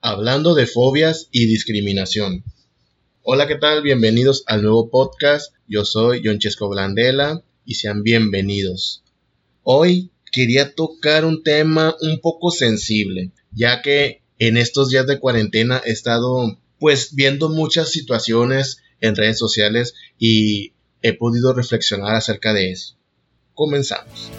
hablando de fobias y discriminación. Hola, ¿qué tal? Bienvenidos al nuevo podcast. Yo soy Chesco Blandela y sean bienvenidos. Hoy quería tocar un tema un poco sensible, ya que en estos días de cuarentena he estado pues viendo muchas situaciones en redes sociales y he podido reflexionar acerca de eso. Comenzamos.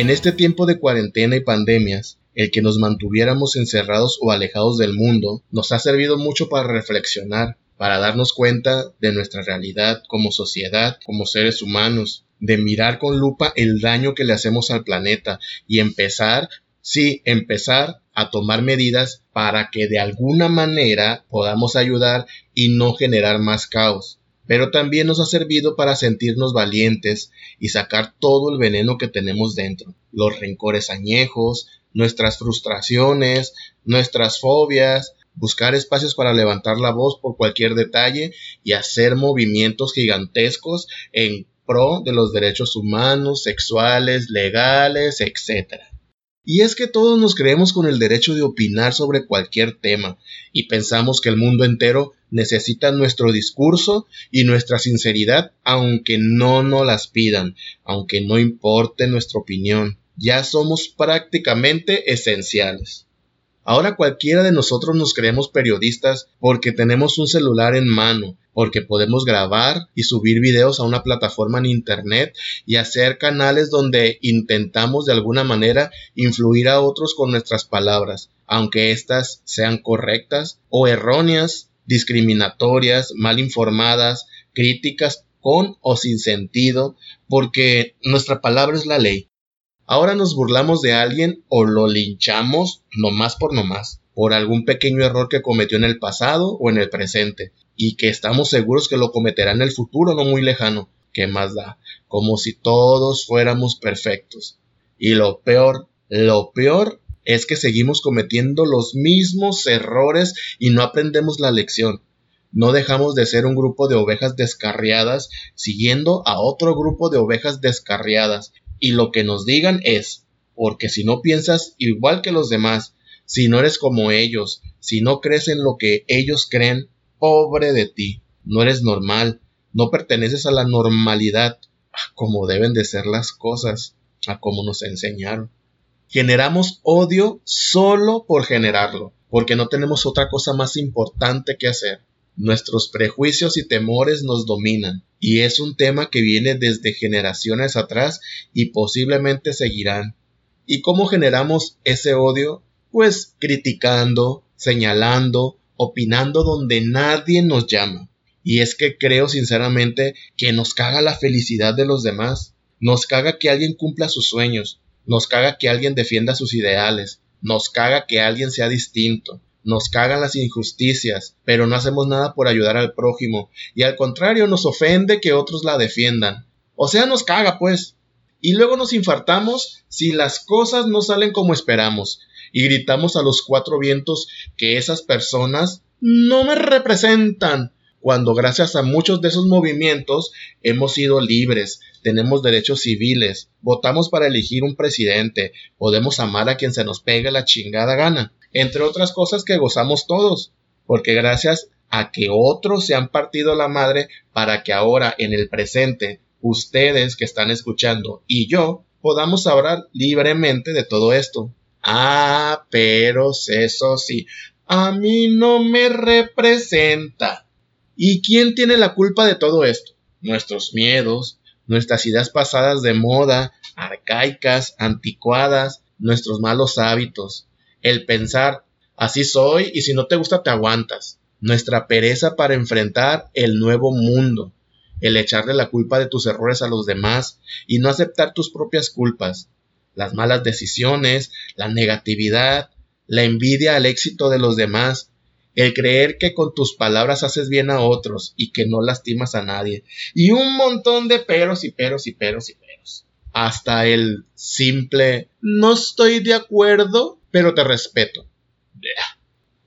En este tiempo de cuarentena y pandemias, el que nos mantuviéramos encerrados o alejados del mundo nos ha servido mucho para reflexionar, para darnos cuenta de nuestra realidad como sociedad, como seres humanos, de mirar con lupa el daño que le hacemos al planeta y empezar, sí, empezar a tomar medidas para que de alguna manera podamos ayudar y no generar más caos pero también nos ha servido para sentirnos valientes y sacar todo el veneno que tenemos dentro, los rencores añejos, nuestras frustraciones, nuestras fobias, buscar espacios para levantar la voz por cualquier detalle y hacer movimientos gigantescos en pro de los derechos humanos, sexuales, legales, etc. Y es que todos nos creemos con el derecho de opinar sobre cualquier tema y pensamos que el mundo entero necesita nuestro discurso y nuestra sinceridad aunque no nos las pidan, aunque no importe nuestra opinión. Ya somos prácticamente esenciales. Ahora cualquiera de nosotros nos creemos periodistas porque tenemos un celular en mano, porque podemos grabar y subir videos a una plataforma en Internet y hacer canales donde intentamos de alguna manera influir a otros con nuestras palabras, aunque éstas sean correctas o erróneas, discriminatorias, mal informadas, críticas con o sin sentido, porque nuestra palabra es la ley Ahora nos burlamos de alguien o lo linchamos nomás por nomás, por algún pequeño error que cometió en el pasado o en el presente, y que estamos seguros que lo cometerá en el futuro no muy lejano. ¿Qué más da? Como si todos fuéramos perfectos. Y lo peor, lo peor es que seguimos cometiendo los mismos errores y no aprendemos la lección. No dejamos de ser un grupo de ovejas descarriadas siguiendo a otro grupo de ovejas descarriadas y lo que nos digan es, porque si no piensas igual que los demás, si no eres como ellos, si no crees en lo que ellos creen, pobre de ti, no eres normal, no perteneces a la normalidad, como deben de ser las cosas, a como nos enseñaron. Generamos odio solo por generarlo, porque no tenemos otra cosa más importante que hacer. Nuestros prejuicios y temores nos dominan, y es un tema que viene desde generaciones atrás y posiblemente seguirán. ¿Y cómo generamos ese odio? Pues criticando, señalando, opinando donde nadie nos llama. Y es que creo sinceramente que nos caga la felicidad de los demás, nos caga que alguien cumpla sus sueños, nos caga que alguien defienda sus ideales, nos caga que alguien sea distinto, nos cagan las injusticias, pero no hacemos nada por ayudar al prójimo, y al contrario nos ofende que otros la defiendan. O sea, nos caga, pues. Y luego nos infartamos si las cosas no salen como esperamos, y gritamos a los cuatro vientos que esas personas no me representan, cuando gracias a muchos de esos movimientos hemos sido libres, tenemos derechos civiles, votamos para elegir un presidente, podemos amar a quien se nos pegue la chingada gana entre otras cosas que gozamos todos, porque gracias a que otros se han partido la madre para que ahora en el presente ustedes que están escuchando y yo podamos hablar libremente de todo esto. Ah, pero eso sí, a mí no me representa. ¿Y quién tiene la culpa de todo esto? Nuestros miedos, nuestras ideas pasadas de moda, arcaicas, anticuadas, nuestros malos hábitos, el pensar así soy y si no te gusta te aguantas, nuestra pereza para enfrentar el nuevo mundo, el echarle la culpa de tus errores a los demás y no aceptar tus propias culpas, las malas decisiones, la negatividad, la envidia al éxito de los demás, el creer que con tus palabras haces bien a otros y que no lastimas a nadie, y un montón de peros y peros y peros y peros. Hasta el simple no estoy de acuerdo pero te respeto.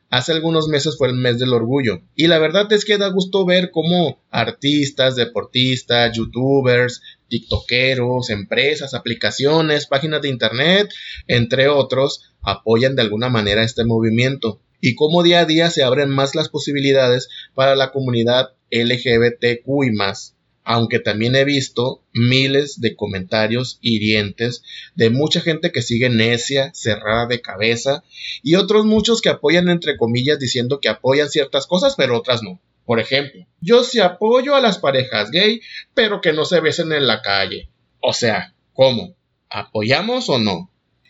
Hace algunos meses fue el mes del orgullo y la verdad es que da gusto ver cómo artistas, deportistas, youtubers, tiktokeros, empresas, aplicaciones, páginas de internet, entre otros, apoyan de alguna manera este movimiento y cómo día a día se abren más las posibilidades para la comunidad LGBTQ y más aunque también he visto miles de comentarios hirientes de mucha gente que sigue necia, cerrada de cabeza, y otros muchos que apoyan entre comillas diciendo que apoyan ciertas cosas, pero otras no. Por ejemplo, yo sí apoyo a las parejas gay, pero que no se besen en la calle. O sea, ¿cómo? ¿Apoyamos o no?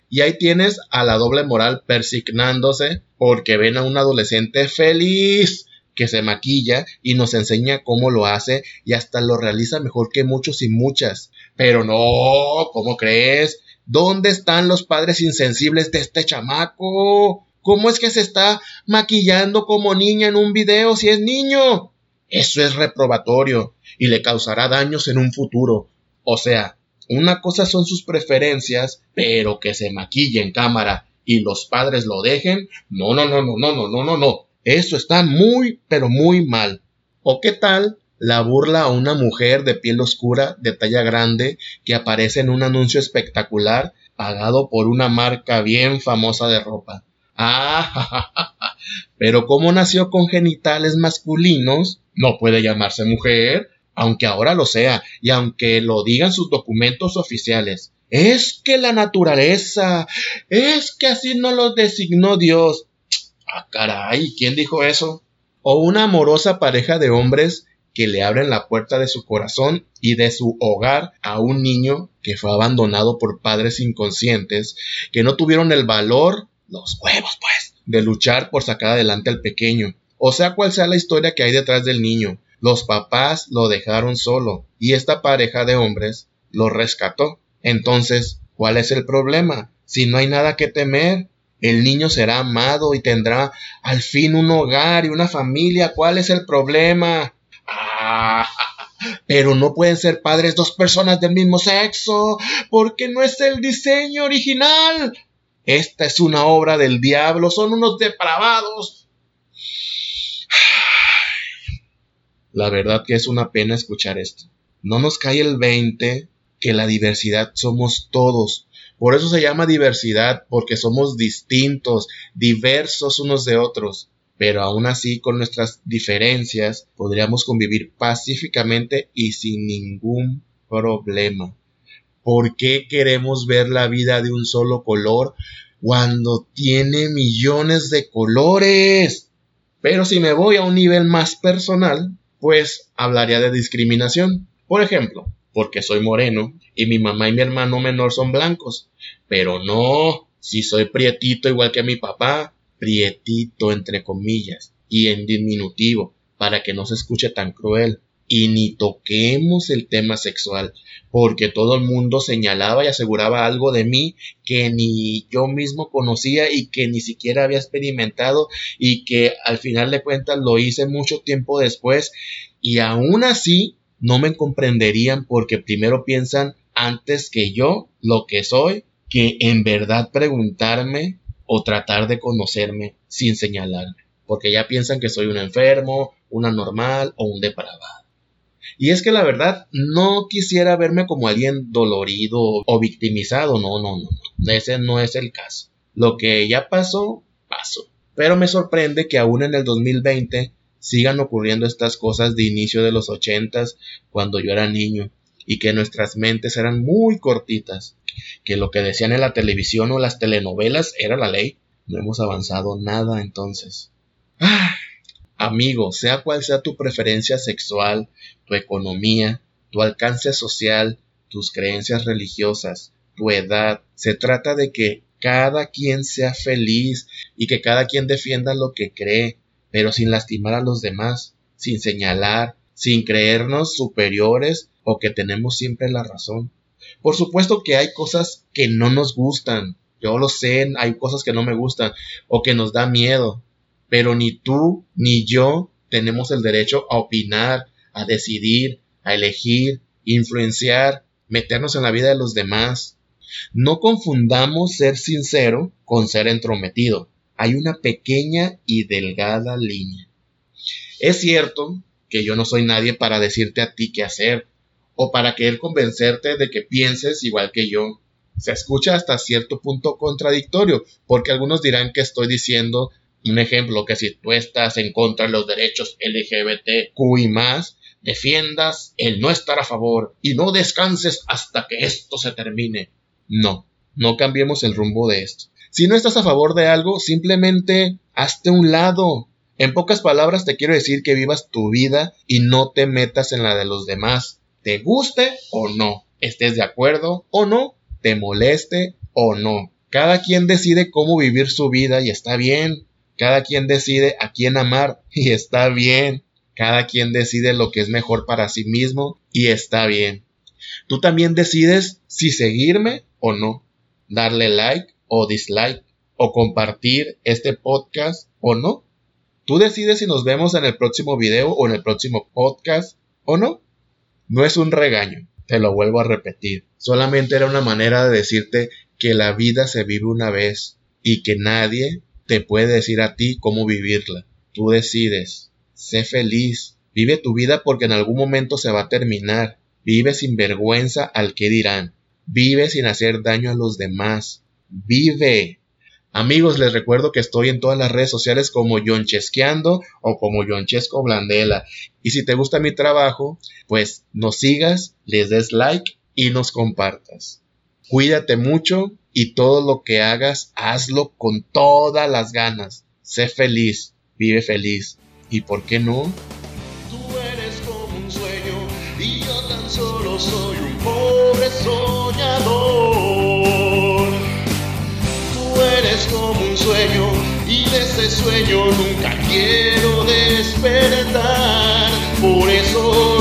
Y ahí tienes a la doble moral persignándose porque ven a un adolescente feliz que se maquilla y nos enseña cómo lo hace y hasta lo realiza mejor que muchos y muchas. Pero no, ¿cómo crees? ¿Dónde están los padres insensibles de este chamaco? ¿Cómo es que se está maquillando como niña en un video si es niño? Eso es reprobatorio y le causará daños en un futuro. O sea, una cosa son sus preferencias, pero que se maquille en cámara y los padres lo dejen. No, no, no, no, no, no, no, no, no. Eso está muy, pero muy mal. ¿O qué tal la burla a una mujer de piel oscura, de talla grande, que aparece en un anuncio espectacular pagado por una marca bien famosa de ropa? Ah, pero como nació con genitales masculinos, no puede llamarse mujer, aunque ahora lo sea, y aunque lo digan sus documentos oficiales. Es que la naturaleza, es que así no lo designó Dios. Ah, caray, ¿quién dijo eso? O una amorosa pareja de hombres que le abren la puerta de su corazón y de su hogar a un niño que fue abandonado por padres inconscientes que no tuvieron el valor, los huevos pues, de luchar por sacar adelante al pequeño. O sea cual sea la historia que hay detrás del niño, los papás lo dejaron solo y esta pareja de hombres lo rescató. Entonces, ¿cuál es el problema? Si no hay nada que temer, el niño será amado y tendrá al fin un hogar y una familia. ¿Cuál es el problema? Ah, pero no pueden ser padres dos personas del mismo sexo, porque no es el diseño original. Esta es una obra del diablo, son unos depravados. La verdad que es una pena escuchar esto. No nos cae el 20 que la diversidad somos todos, por eso se llama diversidad, porque somos distintos, diversos unos de otros. Pero aún así, con nuestras diferencias, podríamos convivir pacíficamente y sin ningún problema. ¿Por qué queremos ver la vida de un solo color cuando tiene millones de colores? Pero si me voy a un nivel más personal, pues hablaría de discriminación. Por ejemplo, porque soy moreno y mi mamá y mi hermano menor son blancos. Pero no, si soy prietito igual que mi papá, prietito entre comillas y en diminutivo, para que no se escuche tan cruel. Y ni toquemos el tema sexual, porque todo el mundo señalaba y aseguraba algo de mí que ni yo mismo conocía y que ni siquiera había experimentado y que al final de cuentas lo hice mucho tiempo después y aún así no me comprenderían porque primero piensan antes que yo lo que soy que en verdad preguntarme o tratar de conocerme sin señalarme, porque ya piensan que soy un enfermo, una normal o un depravado. Y es que la verdad no quisiera verme como alguien dolorido o victimizado, no, no, no, no, ese no es el caso. Lo que ya pasó, pasó. Pero me sorprende que aún en el 2020 sigan ocurriendo estas cosas de inicio de los ochentas, cuando yo era niño, y que nuestras mentes eran muy cortitas, que lo que decían en la televisión o las telenovelas era la ley. No hemos avanzado nada entonces. Amigo, sea cual sea tu preferencia sexual, tu economía, tu alcance social, tus creencias religiosas, tu edad, se trata de que cada quien sea feliz y que cada quien defienda lo que cree, pero sin lastimar a los demás, sin señalar, sin creernos superiores o que tenemos siempre la razón. Por supuesto que hay cosas que no nos gustan, yo lo sé, hay cosas que no me gustan o que nos da miedo, pero ni tú ni yo tenemos el derecho a opinar, a decidir, a elegir, influenciar, meternos en la vida de los demás. No confundamos ser sincero con ser entrometido. Hay una pequeña y delgada línea. Es cierto que yo no soy nadie para decirte a ti qué hacer o para querer convencerte de que pienses igual que yo. Se escucha hasta cierto punto contradictorio, porque algunos dirán que estoy diciendo un ejemplo, que si tú estás en contra de los derechos LGBTQ y más, defiendas el no estar a favor y no descanses hasta que esto se termine. No, no cambiemos el rumbo de esto. Si no estás a favor de algo, simplemente hazte un lado. En pocas palabras te quiero decir que vivas tu vida y no te metas en la de los demás. Te guste o no, estés de acuerdo o no, te moleste o no. Cada quien decide cómo vivir su vida y está bien. Cada quien decide a quién amar y está bien. Cada quien decide lo que es mejor para sí mismo y está bien. Tú también decides si seguirme o no, darle like o dislike, o compartir este podcast o no. Tú decides si nos vemos en el próximo video o en el próximo podcast o no. No es un regaño, te lo vuelvo a repetir. Solamente era una manera de decirte que la vida se vive una vez y que nadie te puede decir a ti cómo vivirla. Tú decides. Sé feliz. Vive tu vida porque en algún momento se va a terminar. Vive sin vergüenza al que dirán. Vive sin hacer daño a los demás. Vive. Amigos, les recuerdo que estoy en todas las redes sociales como John Chesqueando o como John Chesco Blandela. Y si te gusta mi trabajo, pues nos sigas, les des like y nos compartas. Cuídate mucho y todo lo que hagas, hazlo con todas las ganas. Sé feliz, vive feliz. ¿Y por qué no? y de ese sueño nunca quiero despertar. Por eso